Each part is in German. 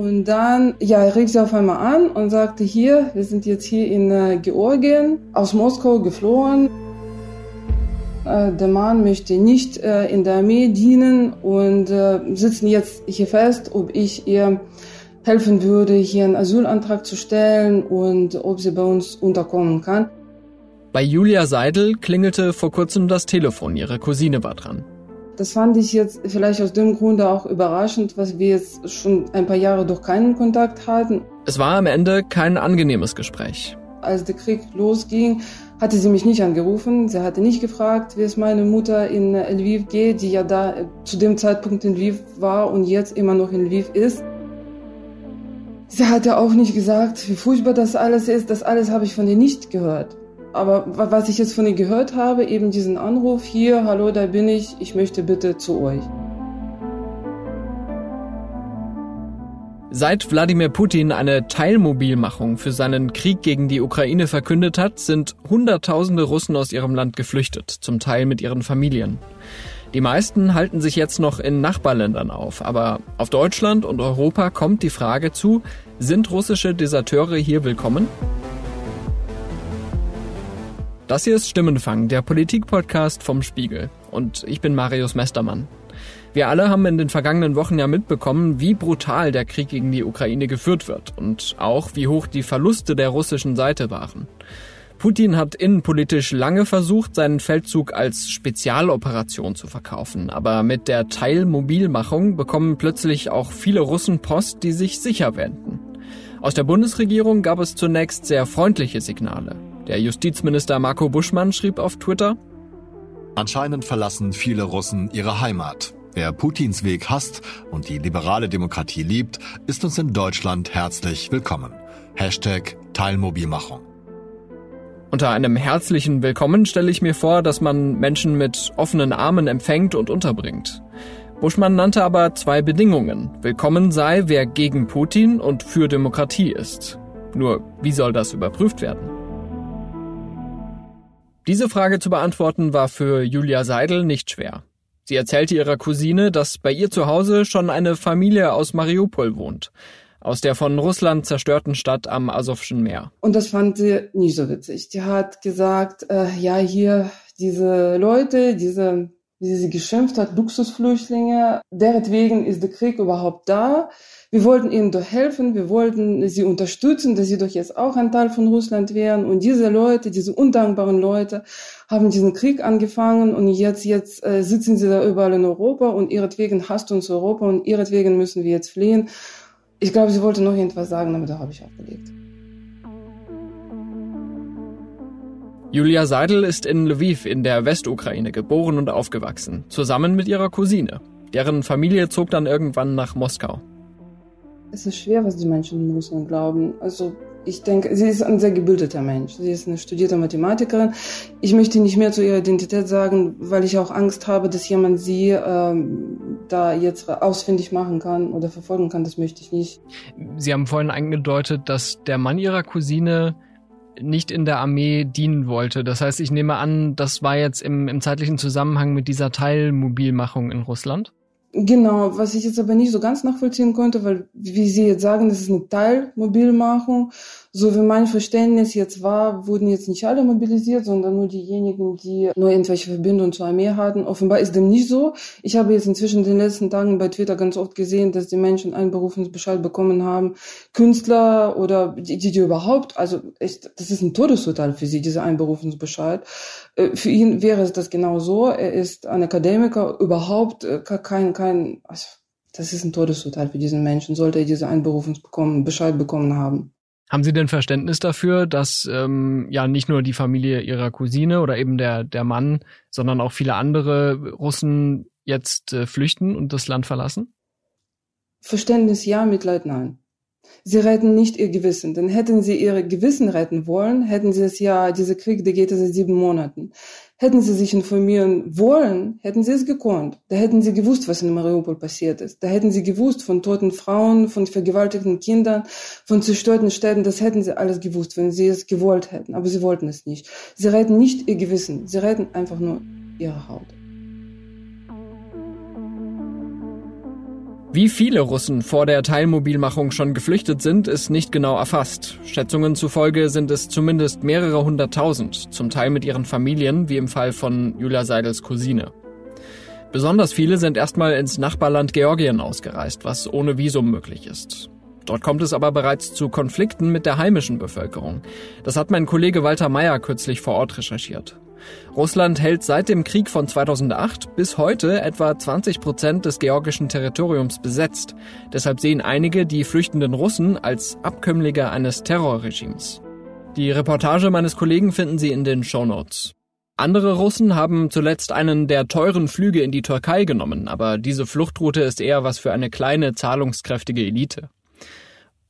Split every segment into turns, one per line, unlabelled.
Und dann, ja, rief sie auf einmal an und sagte, hier, wir sind jetzt hier in äh, Georgien, aus Moskau geflohen. Äh, der Mann möchte nicht äh, in der Armee dienen und äh, sitzen jetzt hier fest, ob ich ihr helfen würde, hier einen Asylantrag zu stellen und ob sie bei uns unterkommen kann.
Bei Julia Seidel klingelte vor kurzem das Telefon, ihre Cousine war dran.
Das fand ich jetzt vielleicht aus dem Grunde auch überraschend, was wir jetzt schon ein paar Jahre durch keinen Kontakt hatten.
Es war am Ende kein angenehmes Gespräch.
Als der Krieg losging, hatte sie mich nicht angerufen. Sie hatte nicht gefragt, wie es meine Mutter in Lviv geht, die ja da zu dem Zeitpunkt in Lviv war und jetzt immer noch in Lviv ist. Sie hatte auch nicht gesagt, wie furchtbar das alles ist. Das alles habe ich von ihr nicht gehört. Aber was ich jetzt von ihr gehört habe, eben diesen Anruf hier, hallo, da bin ich, ich möchte bitte zu euch.
Seit Wladimir Putin eine Teilmobilmachung für seinen Krieg gegen die Ukraine verkündet hat, sind Hunderttausende Russen aus ihrem Land geflüchtet, zum Teil mit ihren Familien. Die meisten halten sich jetzt noch in Nachbarländern auf, aber auf Deutschland und Europa kommt die Frage zu, sind russische Deserteure hier willkommen? Das hier ist Stimmenfang, der Politik-Podcast vom Spiegel. Und ich bin Marius Mestermann. Wir alle haben in den vergangenen Wochen ja mitbekommen, wie brutal der Krieg gegen die Ukraine geführt wird und auch wie hoch die Verluste der russischen Seite waren. Putin hat innenpolitisch lange versucht, seinen Feldzug als Spezialoperation zu verkaufen, aber mit der Teilmobilmachung bekommen plötzlich auch viele Russen Post, die sich sicher wenden. Aus der Bundesregierung gab es zunächst sehr freundliche Signale. Der Justizminister Marco Buschmann schrieb auf Twitter,
Anscheinend verlassen viele Russen ihre Heimat. Wer Putins Weg hasst und die liberale Demokratie liebt, ist uns in Deutschland herzlich willkommen. Hashtag Teilmobilmachung.
Unter einem herzlichen Willkommen stelle ich mir vor, dass man Menschen mit offenen Armen empfängt und unterbringt. Buschmann nannte aber zwei Bedingungen. Willkommen sei, wer gegen Putin und für Demokratie ist. Nur, wie soll das überprüft werden? Diese Frage zu beantworten war für Julia Seidel nicht schwer. Sie erzählte ihrer Cousine, dass bei ihr zu Hause schon eine Familie aus Mariupol wohnt, aus der von Russland zerstörten Stadt am Asowschen Meer.
Und das fand sie nicht so witzig. Die hat gesagt, äh, ja, hier diese Leute, diese, wie sie geschimpft hat, Luxusflüchtlinge, deretwegen ist der Krieg überhaupt da. Wir wollten ihnen doch helfen, wir wollten sie unterstützen, dass sie doch jetzt auch ein Teil von Russland wären. Und diese Leute, diese undankbaren Leute, haben diesen Krieg angefangen und jetzt, jetzt äh, sitzen sie da überall in Europa und ihretwegen hasst uns Europa und ihretwegen müssen wir jetzt fliehen. Ich glaube, sie wollte noch irgendwas sagen, aber da habe ich aufgelegt.
Julia Seidel ist in Lviv in der Westukraine geboren und aufgewachsen, zusammen mit ihrer Cousine. Deren Familie zog dann irgendwann nach Moskau.
Es ist schwer, was die Menschen in Russland glauben. Also ich denke, sie ist ein sehr gebildeter Mensch. Sie ist eine studierte Mathematikerin. Ich möchte nicht mehr zu ihrer Identität sagen, weil ich auch Angst habe, dass jemand sie ähm, da jetzt ausfindig machen kann oder verfolgen kann. Das möchte ich nicht.
Sie haben vorhin angedeutet, dass der Mann ihrer Cousine nicht in der Armee dienen wollte. Das heißt, ich nehme an, das war jetzt im, im zeitlichen Zusammenhang mit dieser Teilmobilmachung in Russland?
Genau, was ich jetzt aber nicht so ganz nachvollziehen konnte, weil, wie Sie jetzt sagen, das ist eine Teilmobilmachung. So wie mein Verständnis jetzt war, wurden jetzt nicht alle mobilisiert, sondern nur diejenigen, die nur irgendwelche Verbindungen zur Armee hatten. Offenbar ist dem nicht so. Ich habe jetzt inzwischen in den letzten Tagen bei Twitter ganz oft gesehen, dass die Menschen einen Berufungsbescheid bekommen haben. Künstler oder die, die, die überhaupt, also echt, das ist ein Todesurteil für sie, dieser Einberufungsbescheid. Äh, für ihn wäre es das genau so. Er ist ein Akademiker, überhaupt äh, kein, kein, also, das ist ein Todesurteil für diesen Menschen, sollte er diese Einberufungsbescheid bekommen haben.
Haben Sie denn Verständnis dafür, dass ähm, ja nicht nur die Familie Ihrer Cousine oder eben der, der Mann, sondern auch viele andere Russen jetzt äh, flüchten und das Land verlassen?
Verständnis ja, Mitleid nein. Sie retten nicht ihr Gewissen, denn hätten sie ihr Gewissen retten wollen, hätten sie es ja, dieser Krieg, der geht seit sieben Monaten. Hätten sie sich informieren wollen, hätten sie es gekonnt. Da hätten sie gewusst, was in Mariupol passiert ist. Da hätten sie gewusst von toten Frauen, von vergewaltigten Kindern, von zerstörten Städten. Das hätten sie alles gewusst, wenn sie es gewollt hätten. Aber sie wollten es nicht. Sie retten nicht ihr Gewissen. Sie retten einfach nur ihre Haut.
Wie viele Russen vor der Teilmobilmachung schon geflüchtet sind, ist nicht genau erfasst. Schätzungen zufolge sind es zumindest mehrere hunderttausend, zum Teil mit ihren Familien, wie im Fall von Julia Seidels Cousine. Besonders viele sind erstmal ins Nachbarland Georgien ausgereist, was ohne Visum möglich ist. Dort kommt es aber bereits zu Konflikten mit der heimischen Bevölkerung. Das hat mein Kollege Walter Mayer kürzlich vor Ort recherchiert. Russland hält seit dem Krieg von 2008 bis heute etwa 20 Prozent des georgischen Territoriums besetzt. Deshalb sehen einige die flüchtenden Russen als Abkömmlinge eines Terrorregimes. Die Reportage meines Kollegen finden Sie in den Show Notes. Andere Russen haben zuletzt einen der teuren Flüge in die Türkei genommen, aber diese Fluchtroute ist eher was für eine kleine, zahlungskräftige Elite.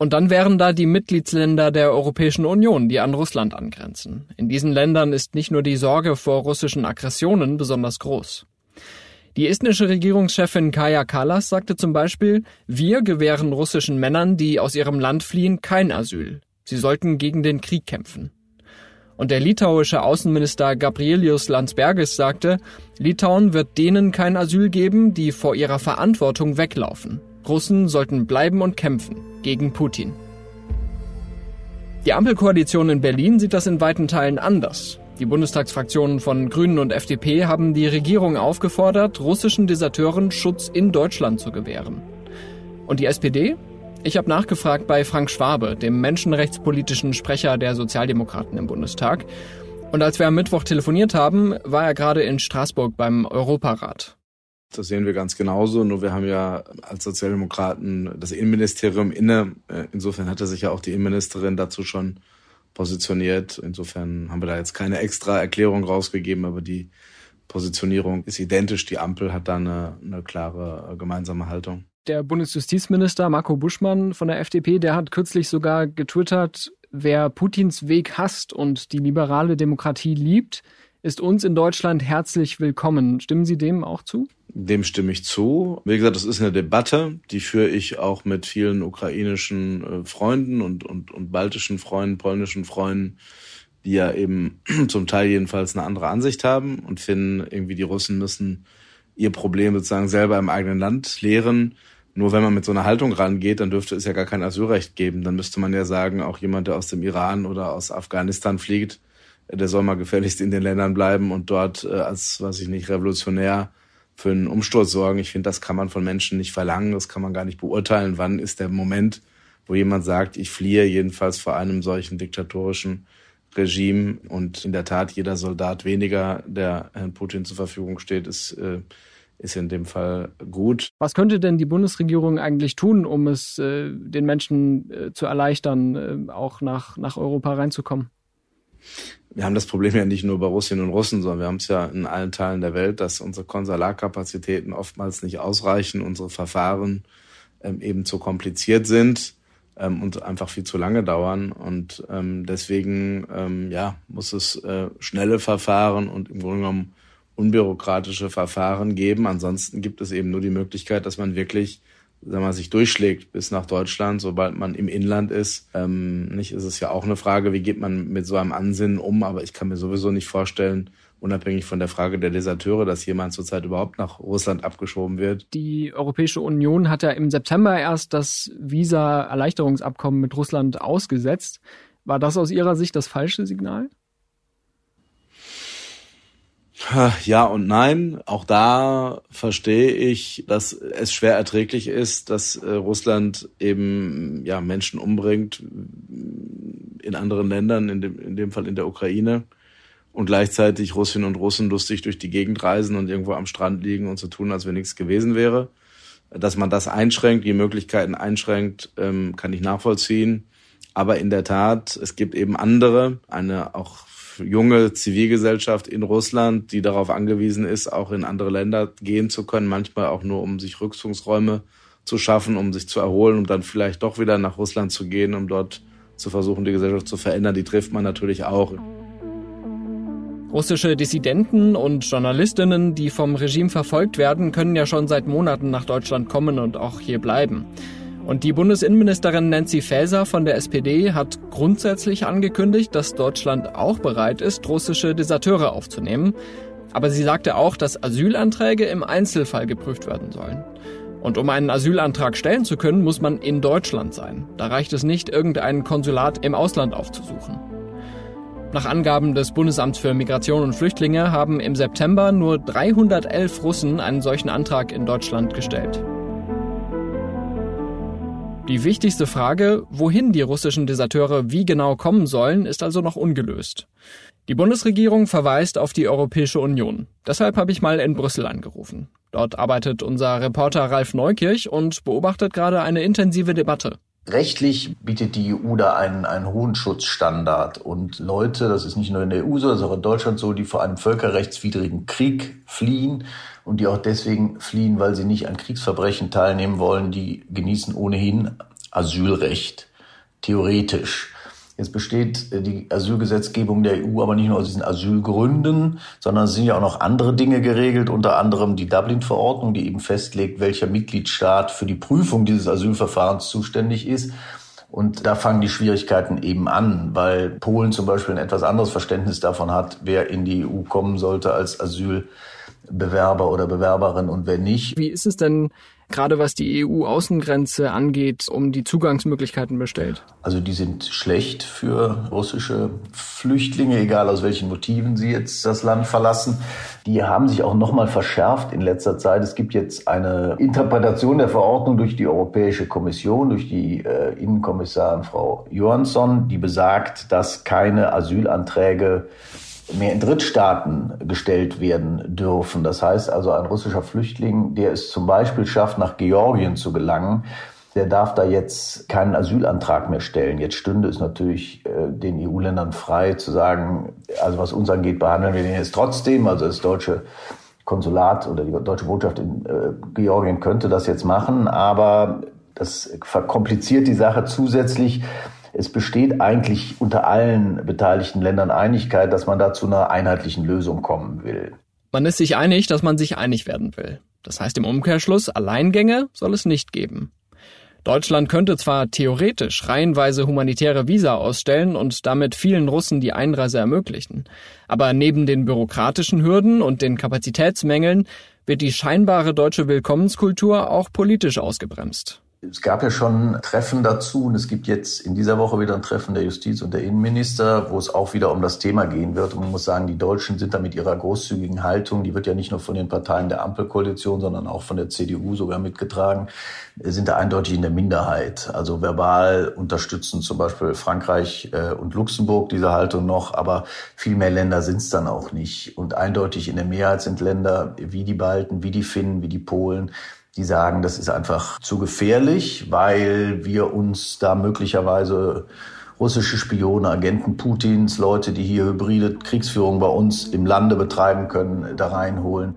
Und dann wären da die Mitgliedsländer der Europäischen Union, die an Russland angrenzen. In diesen Ländern ist nicht nur die Sorge vor russischen Aggressionen besonders groß. Die estnische Regierungschefin Kaja Kallas sagte zum Beispiel, wir gewähren russischen Männern, die aus ihrem Land fliehen, kein Asyl. Sie sollten gegen den Krieg kämpfen. Und der litauische Außenminister Gabrielius Landsbergis sagte, Litauen wird denen kein Asyl geben, die vor ihrer Verantwortung weglaufen. Russen sollten bleiben und kämpfen gegen Putin. Die Ampelkoalition in Berlin sieht das in weiten Teilen anders. Die Bundestagsfraktionen von Grünen und FDP haben die Regierung aufgefordert, russischen Deserteuren Schutz in Deutschland zu gewähren. Und die SPD? Ich habe nachgefragt bei Frank Schwabe, dem menschenrechtspolitischen Sprecher der Sozialdemokraten im Bundestag. Und als wir am Mittwoch telefoniert haben, war er gerade in Straßburg beim Europarat.
Das sehen wir ganz genauso. Nur wir haben ja als Sozialdemokraten das Innenministerium inne. Äh, insofern hatte sich ja auch die Innenministerin dazu schon positioniert. Insofern haben wir da jetzt keine extra Erklärung rausgegeben, aber die Positionierung ist identisch. Die Ampel hat da eine, eine klare äh, gemeinsame Haltung.
Der Bundesjustizminister Marco Buschmann von der FDP, der hat kürzlich sogar getwittert, wer Putins Weg hasst und die liberale Demokratie liebt, ist uns in Deutschland herzlich willkommen. Stimmen Sie dem auch zu?
Dem stimme ich zu. Wie gesagt, das ist eine Debatte, die führe ich auch mit vielen ukrainischen äh, Freunden und, und, und baltischen Freunden, polnischen Freunden, die ja eben zum Teil jedenfalls eine andere Ansicht haben und finden, irgendwie die Russen müssen ihr Problem sozusagen selber im eigenen Land lehren. Nur wenn man mit so einer Haltung rangeht, dann dürfte es ja gar kein Asylrecht geben. Dann müsste man ja sagen, auch jemand, der aus dem Iran oder aus Afghanistan fliegt, der soll mal gefälligst in den Ländern bleiben und dort äh, als, weiß ich nicht, revolutionär für einen Umsturz sorgen. Ich finde, das kann man von Menschen nicht verlangen, das kann man gar nicht beurteilen. Wann ist der Moment, wo jemand sagt, ich fliehe jedenfalls vor einem solchen diktatorischen Regime und in der Tat jeder Soldat weniger, der Herrn Putin zur Verfügung steht, ist, äh, ist in dem Fall gut.
Was könnte denn die Bundesregierung eigentlich tun, um es äh, den Menschen äh, zu erleichtern, auch nach, nach Europa reinzukommen?
Wir haben das Problem ja nicht nur bei Russinnen und Russen, sondern wir haben es ja in allen Teilen der Welt, dass unsere Konsularkapazitäten oftmals nicht ausreichen, unsere Verfahren ähm, eben zu kompliziert sind ähm, und einfach viel zu lange dauern. Und ähm, deswegen ähm, ja, muss es äh, schnelle Verfahren und im Grunde genommen unbürokratische Verfahren geben. Ansonsten gibt es eben nur die Möglichkeit, dass man wirklich wenn man sich durchschlägt bis nach Deutschland, sobald man im Inland ist. Ähm, nicht ist es ja auch eine Frage, wie geht man mit so einem Ansinnen um, aber ich kann mir sowieso nicht vorstellen, unabhängig von der Frage der Deserteure, dass jemand zurzeit überhaupt nach Russland abgeschoben wird.
Die Europäische Union hat ja im September erst das Visa-Erleichterungsabkommen mit Russland ausgesetzt. War das aus Ihrer Sicht das falsche Signal?
Ja und nein. Auch da verstehe ich, dass es schwer erträglich ist, dass äh, Russland eben ja Menschen umbringt in anderen Ländern, in dem, in dem Fall in der Ukraine und gleichzeitig Russinnen und Russen lustig durch die Gegend reisen und irgendwo am Strand liegen und so tun, als wenn nichts gewesen wäre. Dass man das einschränkt, die Möglichkeiten einschränkt, ähm, kann ich nachvollziehen. Aber in der Tat, es gibt eben andere, eine auch junge Zivilgesellschaft in Russland, die darauf angewiesen ist, auch in andere Länder gehen zu können, manchmal auch nur, um sich Rückzugsräume zu schaffen, um sich zu erholen, um dann vielleicht doch wieder nach Russland zu gehen, um dort zu versuchen, die Gesellschaft zu verändern. Die trifft man natürlich auch.
Russische Dissidenten und Journalistinnen, die vom Regime verfolgt werden, können ja schon seit Monaten nach Deutschland kommen und auch hier bleiben. Und die Bundesinnenministerin Nancy Faeser von der SPD hat grundsätzlich angekündigt, dass Deutschland auch bereit ist, russische Deserteure aufzunehmen. Aber sie sagte auch, dass Asylanträge im Einzelfall geprüft werden sollen. Und um einen Asylantrag stellen zu können, muss man in Deutschland sein. Da reicht es nicht, irgendein Konsulat im Ausland aufzusuchen. Nach Angaben des Bundesamts für Migration und Flüchtlinge haben im September nur 311 Russen einen solchen Antrag in Deutschland gestellt. Die wichtigste Frage, wohin die russischen Deserteure wie genau kommen sollen, ist also noch ungelöst. Die Bundesregierung verweist auf die Europäische Union. Deshalb habe ich mal in Brüssel angerufen. Dort arbeitet unser Reporter Ralf Neukirch und beobachtet gerade eine intensive Debatte.
Rechtlich bietet die EU da einen, einen hohen Schutzstandard. Und Leute, das ist nicht nur in der EU so, das ist auch in Deutschland so, die vor einem völkerrechtswidrigen Krieg fliehen und die auch deswegen fliehen, weil sie nicht an Kriegsverbrechen teilnehmen wollen, die genießen ohnehin Asylrecht. Theoretisch. Jetzt besteht äh, die Asylgesetzgebung der EU aber nicht nur aus diesen Asylgründen, sondern es sind ja auch noch andere Dinge geregelt, unter anderem die Dublin-Verordnung, die eben festlegt, welcher Mitgliedstaat für die Prüfung dieses Asylverfahrens zuständig ist. Und da fangen die Schwierigkeiten eben an, weil Polen zum Beispiel ein etwas anderes Verständnis davon hat, wer in die EU kommen sollte als Asylbewerber oder Bewerberin und wer nicht.
Wie ist es denn gerade was die EU-Außengrenze angeht, um die Zugangsmöglichkeiten bestellt?
Also die sind schlecht für russische Flüchtlinge, egal aus welchen Motiven sie jetzt das Land verlassen. Die haben sich auch nochmal verschärft in letzter Zeit. Es gibt jetzt eine Interpretation der Verordnung durch die Europäische Kommission, durch die äh, Innenkommissarin Frau Johansson, die besagt, dass keine Asylanträge mehr in Drittstaaten gestellt werden dürfen. Das heißt also, ein russischer Flüchtling, der es zum Beispiel schafft, nach Georgien zu gelangen, der darf da jetzt keinen Asylantrag mehr stellen. Jetzt stünde es natürlich äh, den EU-Ländern frei zu sagen, also was uns angeht, behandeln wir den jetzt trotzdem. Also das deutsche Konsulat oder die deutsche Botschaft in äh, Georgien könnte das jetzt machen, aber das verkompliziert die Sache zusätzlich es besteht eigentlich unter allen beteiligten Ländern Einigkeit, dass man da zu einer einheitlichen Lösung kommen will.
Man ist sich einig, dass man sich einig werden will. Das heißt im Umkehrschluss, Alleingänge soll es nicht geben. Deutschland könnte zwar theoretisch reihenweise humanitäre Visa ausstellen und damit vielen Russen die Einreise ermöglichen, aber neben den bürokratischen Hürden und den Kapazitätsmängeln wird die scheinbare deutsche Willkommenskultur auch politisch ausgebremst.
Es gab ja schon Treffen dazu und es gibt jetzt in dieser Woche wieder ein Treffen der Justiz- und der Innenminister, wo es auch wieder um das Thema gehen wird. Und man muss sagen, die Deutschen sind da mit ihrer großzügigen Haltung, die wird ja nicht nur von den Parteien der Ampelkoalition, sondern auch von der CDU sogar mitgetragen, sind da eindeutig in der Minderheit. Also verbal unterstützen zum Beispiel Frankreich äh, und Luxemburg diese Haltung noch, aber viel mehr Länder sind es dann auch nicht. Und eindeutig in der Mehrheit sind Länder wie die Balten, wie die Finnen, wie die Polen, die sagen, das ist einfach zu gefährlich, weil wir uns da möglicherweise russische Spione, Agenten Putins, Leute, die hier hybride Kriegsführung bei uns im Lande betreiben können, da reinholen.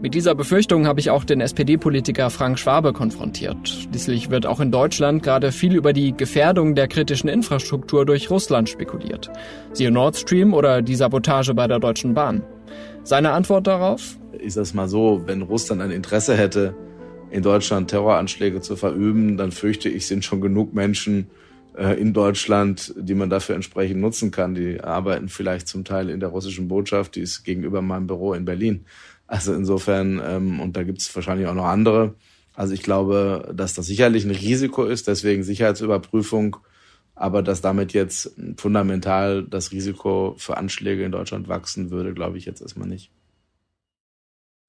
Mit dieser Befürchtung habe ich auch den SPD-Politiker Frank Schwabe konfrontiert. Schließlich wird auch in Deutschland gerade viel über die Gefährdung der kritischen Infrastruktur durch Russland spekuliert. Siehe Nord Stream oder die Sabotage bei der Deutschen Bahn. Seine Antwort darauf?
Ich sag's mal so, wenn Russland ein Interesse hätte, in Deutschland Terroranschläge zu verüben, dann fürchte ich, sind schon genug Menschen äh, in Deutschland, die man dafür entsprechend nutzen kann. Die arbeiten vielleicht zum Teil in der russischen Botschaft, die ist gegenüber meinem Büro in Berlin. Also insofern, ähm, und da gibt's wahrscheinlich auch noch andere. Also ich glaube, dass das sicherlich ein Risiko ist, deswegen Sicherheitsüberprüfung aber dass damit jetzt fundamental das Risiko für Anschläge in Deutschland wachsen würde, glaube ich jetzt erstmal nicht.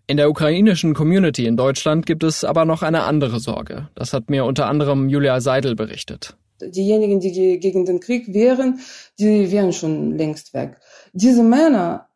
In der ukrainischen Community in Deutschland gibt es aber noch eine andere Sorge. Das hat mir unter anderem Julia Seidel berichtet.
Diejenigen, die gegen den Krieg wären, die wären schon längst weg. Diese Männer,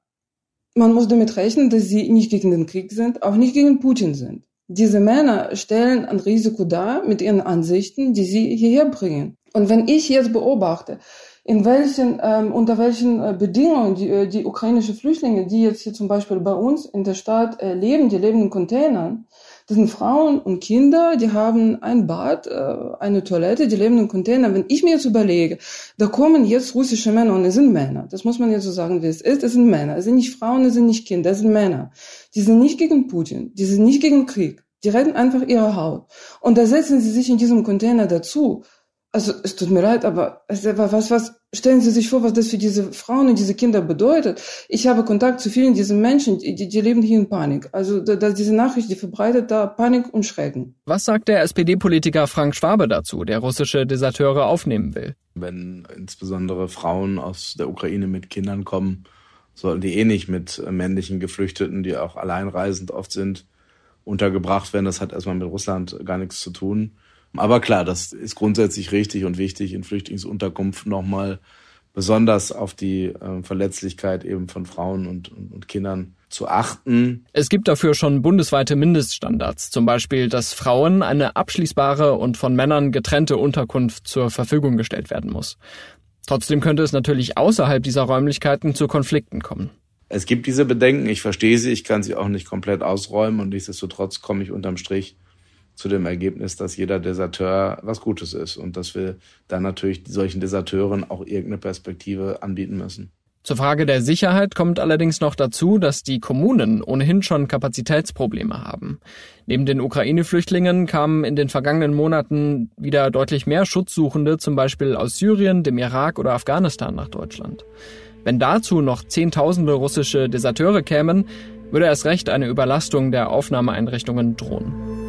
man muss damit rechnen, dass sie nicht gegen den Krieg sind, auch nicht gegen Putin sind. Diese Männer stellen ein Risiko dar mit ihren Ansichten, die sie hierher bringen. Und wenn ich jetzt beobachte, in welchen, ähm, unter welchen äh, Bedingungen die, äh, die ukrainische Flüchtlinge, die jetzt hier zum Beispiel bei uns in der Stadt äh, leben, die leben in Containern, das sind Frauen und Kinder, die haben ein Bad, äh, eine Toilette, die leben in Containern. Wenn ich mir jetzt überlege, da kommen jetzt russische Männer und es sind Männer, das muss man jetzt so sagen, wie es ist, es sind Männer, es sind nicht Frauen, es sind nicht Kinder, es sind Männer. Die sind nicht gegen Putin, die sind nicht gegen Krieg, die retten einfach ihre Haut. Und da setzen sie sich in diesem Container dazu also es tut mir leid, aber was, was, stellen Sie sich vor, was das für diese Frauen und diese Kinder bedeutet. Ich habe Kontakt zu vielen dieser Menschen, die, die leben hier in Panik. Also da, diese Nachricht, die verbreitet da Panik und Schrecken.
Was sagt der SPD-Politiker Frank Schwabe dazu, der russische Deserteure aufnehmen will?
Wenn insbesondere Frauen aus der Ukraine mit Kindern kommen, sollten die eh nicht mit männlichen Geflüchteten, die auch alleinreisend oft sind, untergebracht werden. Das hat erstmal mit Russland gar nichts zu tun. Aber klar, das ist grundsätzlich richtig und wichtig, in Flüchtlingsunterkunft nochmal besonders auf die äh, Verletzlichkeit eben von Frauen und, und, und Kindern zu achten.
Es gibt dafür schon bundesweite Mindeststandards, zum Beispiel, dass Frauen eine abschließbare und von Männern getrennte Unterkunft zur Verfügung gestellt werden muss. Trotzdem könnte es natürlich außerhalb dieser Räumlichkeiten zu Konflikten kommen.
Es gibt diese Bedenken, ich verstehe sie, ich kann sie auch nicht komplett ausräumen und nichtsdestotrotz komme ich unterm Strich zu dem Ergebnis, dass jeder Deserteur was Gutes ist und dass wir dann natürlich solchen Deserteuren auch irgendeine Perspektive anbieten müssen.
Zur Frage der Sicherheit kommt allerdings noch dazu, dass die Kommunen ohnehin schon Kapazitätsprobleme haben. Neben den Ukraine-Flüchtlingen kamen in den vergangenen Monaten wieder deutlich mehr Schutzsuchende, zum Beispiel aus Syrien, dem Irak oder Afghanistan nach Deutschland. Wenn dazu noch Zehntausende russische Deserteure kämen, würde erst recht eine Überlastung der Aufnahmeeinrichtungen drohen.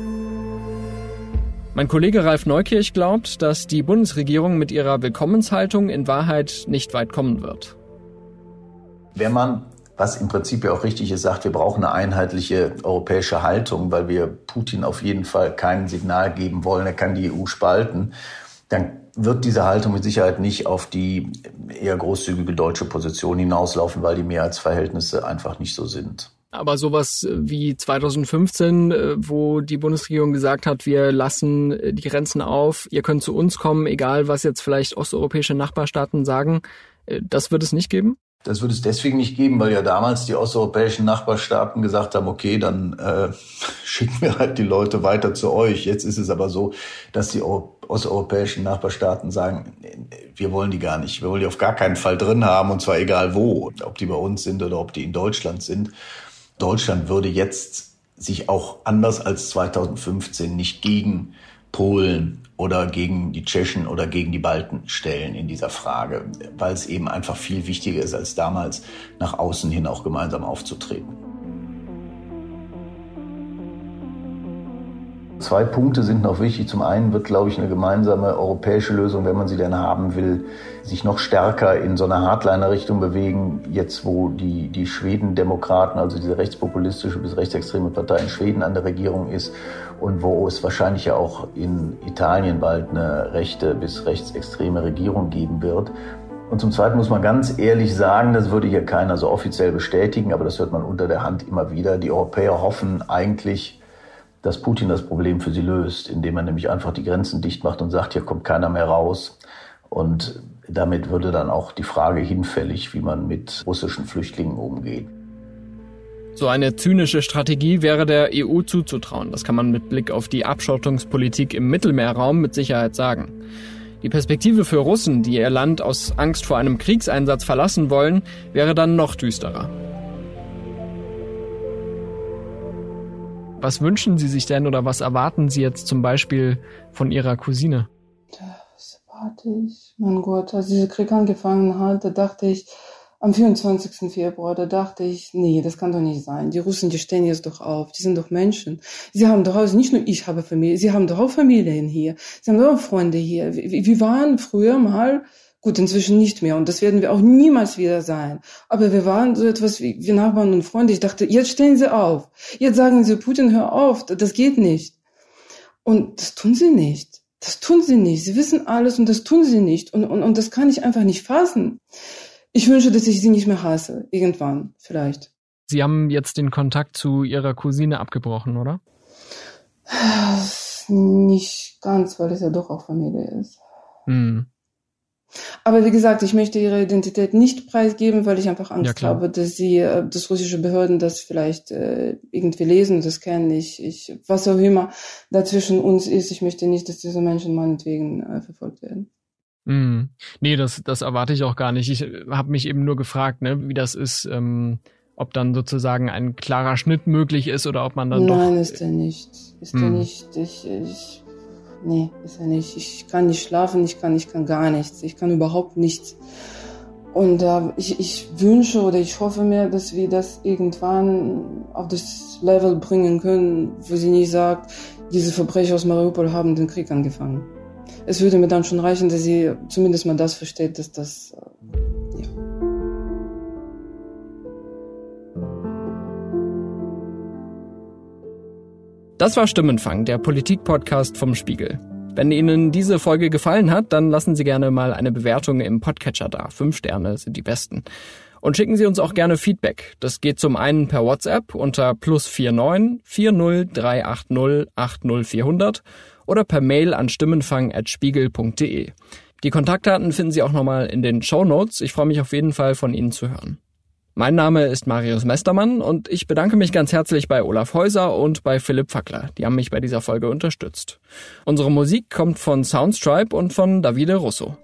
Mein Kollege Ralf Neukirch glaubt, dass die Bundesregierung mit ihrer Willkommenshaltung in Wahrheit nicht weit kommen wird.
Wenn man, was im Prinzip ja auch richtig ist, sagt, wir brauchen eine einheitliche europäische Haltung, weil wir Putin auf jeden Fall kein Signal geben wollen, er kann die EU spalten, dann wird diese Haltung mit Sicherheit nicht auf die eher großzügige deutsche Position hinauslaufen, weil die Mehrheitsverhältnisse einfach nicht so sind.
Aber sowas äh, wie 2015, äh, wo die Bundesregierung gesagt hat, wir lassen äh, die Grenzen auf, ihr könnt zu uns kommen, egal was jetzt vielleicht osteuropäische Nachbarstaaten sagen, das wird es nicht geben?
Das wird es deswegen nicht geben, weil ja damals die osteuropäischen Nachbarstaaten gesagt haben, okay, dann äh, schicken wir halt die Leute weiter zu euch. Jetzt ist es aber so, dass die osteuropäischen Nachbarstaaten sagen, wir wollen die gar nicht, wir wollen die auf gar keinen Fall drin haben und zwar egal wo, ob die bei uns sind oder ob die in Deutschland sind. Deutschland würde jetzt sich auch anders als 2015 nicht gegen Polen oder gegen die Tschechen oder gegen die Balten stellen in dieser Frage, weil es eben einfach viel wichtiger ist als damals, nach außen hin auch gemeinsam aufzutreten. Zwei Punkte sind noch wichtig. Zum einen wird, glaube ich, eine gemeinsame europäische Lösung, wenn man sie denn haben will, sich noch stärker in so eine Hardliner-Richtung bewegen. Jetzt, wo die, die Schweden-Demokraten, also diese rechtspopulistische bis rechtsextreme Partei in Schweden an der Regierung ist und wo es wahrscheinlich ja auch in Italien bald eine rechte bis rechtsextreme Regierung geben wird. Und zum Zweiten muss man ganz ehrlich sagen, das würde hier keiner so offiziell bestätigen, aber das hört man unter der Hand immer wieder. Die Europäer hoffen eigentlich, dass Putin das Problem für sie löst, indem er nämlich einfach die Grenzen dicht macht und sagt, hier kommt keiner mehr raus. Und damit würde dann auch die Frage hinfällig, wie man mit russischen Flüchtlingen umgeht.
So eine zynische Strategie wäre der EU zuzutrauen. Das kann man mit Blick auf die Abschottungspolitik im Mittelmeerraum mit Sicherheit sagen. Die Perspektive für Russen, die ihr Land aus Angst vor einem Kriegseinsatz verlassen wollen, wäre dann noch düsterer. Was wünschen Sie sich denn oder was erwarten Sie jetzt zum Beispiel von Ihrer Cousine?
Das erwarte ich. Mein Gott, als dieser Krieg angefangen hat, da dachte ich, am 24. Februar, da dachte ich, nee, das kann doch nicht sein. Die Russen, die stehen jetzt doch auf, die sind doch Menschen. Sie haben doch also nicht nur ich habe Familie, sie haben doch auch Familien hier. Sie haben doch auch Freunde hier. Wir, wir waren früher mal Gut, inzwischen nicht mehr und das werden wir auch niemals wieder sein. Aber wir waren so etwas wie, wie Nachbarn und Freunde. Ich dachte, jetzt stehen sie auf. Jetzt sagen sie, Putin, hör auf, das geht nicht. Und das tun sie nicht. Das tun sie nicht. Sie wissen alles und das tun sie nicht. Und, und, und das kann ich einfach nicht fassen. Ich wünsche, dass ich sie nicht mehr hasse. Irgendwann, vielleicht.
Sie haben jetzt den Kontakt zu Ihrer Cousine abgebrochen, oder?
Nicht ganz, weil es ja doch auch Familie ist. Hm. Aber wie gesagt, ich möchte ihre Identität nicht preisgeben, weil ich einfach Angst ja, habe, dass sie, äh, dass russische Behörden das vielleicht äh, irgendwie lesen, das kennen ich, ich, was auch immer dazwischen uns ist. Ich möchte nicht, dass diese Menschen meinetwegen äh, verfolgt werden.
Mm. Nee, das, das erwarte ich auch gar nicht. Ich habe mich eben nur gefragt, ne, wie das ist, ähm, ob dann sozusagen ein klarer Schnitt möglich ist oder ob man dann
Nein,
doch.
Nein, ist er nicht. Ist mm. er nicht. Ich, ich nee, ist er nicht. Ich kann nicht schlafen, ich kann, ich kann gar nichts. Ich kann überhaupt nichts. Und äh, ich, ich wünsche oder ich hoffe mir, dass wir das irgendwann auf das Level bringen können, wo sie nicht sagt, diese Verbrecher aus Mariupol haben den Krieg angefangen. Es würde mir dann schon reichen, dass sie zumindest mal das versteht, dass das
Das war Stimmenfang, der Politik-Podcast vom Spiegel. Wenn Ihnen diese Folge gefallen hat, dann lassen Sie gerne mal eine Bewertung im Podcatcher da. Fünf Sterne sind die besten. Und schicken Sie uns auch gerne Feedback. Das geht zum einen per WhatsApp unter plus 49 40 380 80 400 oder per Mail an stimmenfang.spiegel.de. Die Kontaktdaten finden Sie auch nochmal in den Show Notes. Ich freue mich auf jeden Fall von Ihnen zu hören. Mein Name ist Marius Mestermann und ich bedanke mich ganz herzlich bei Olaf Häuser und bei Philipp Fackler. Die haben mich bei dieser Folge unterstützt. Unsere Musik kommt von Soundstripe und von Davide Russo.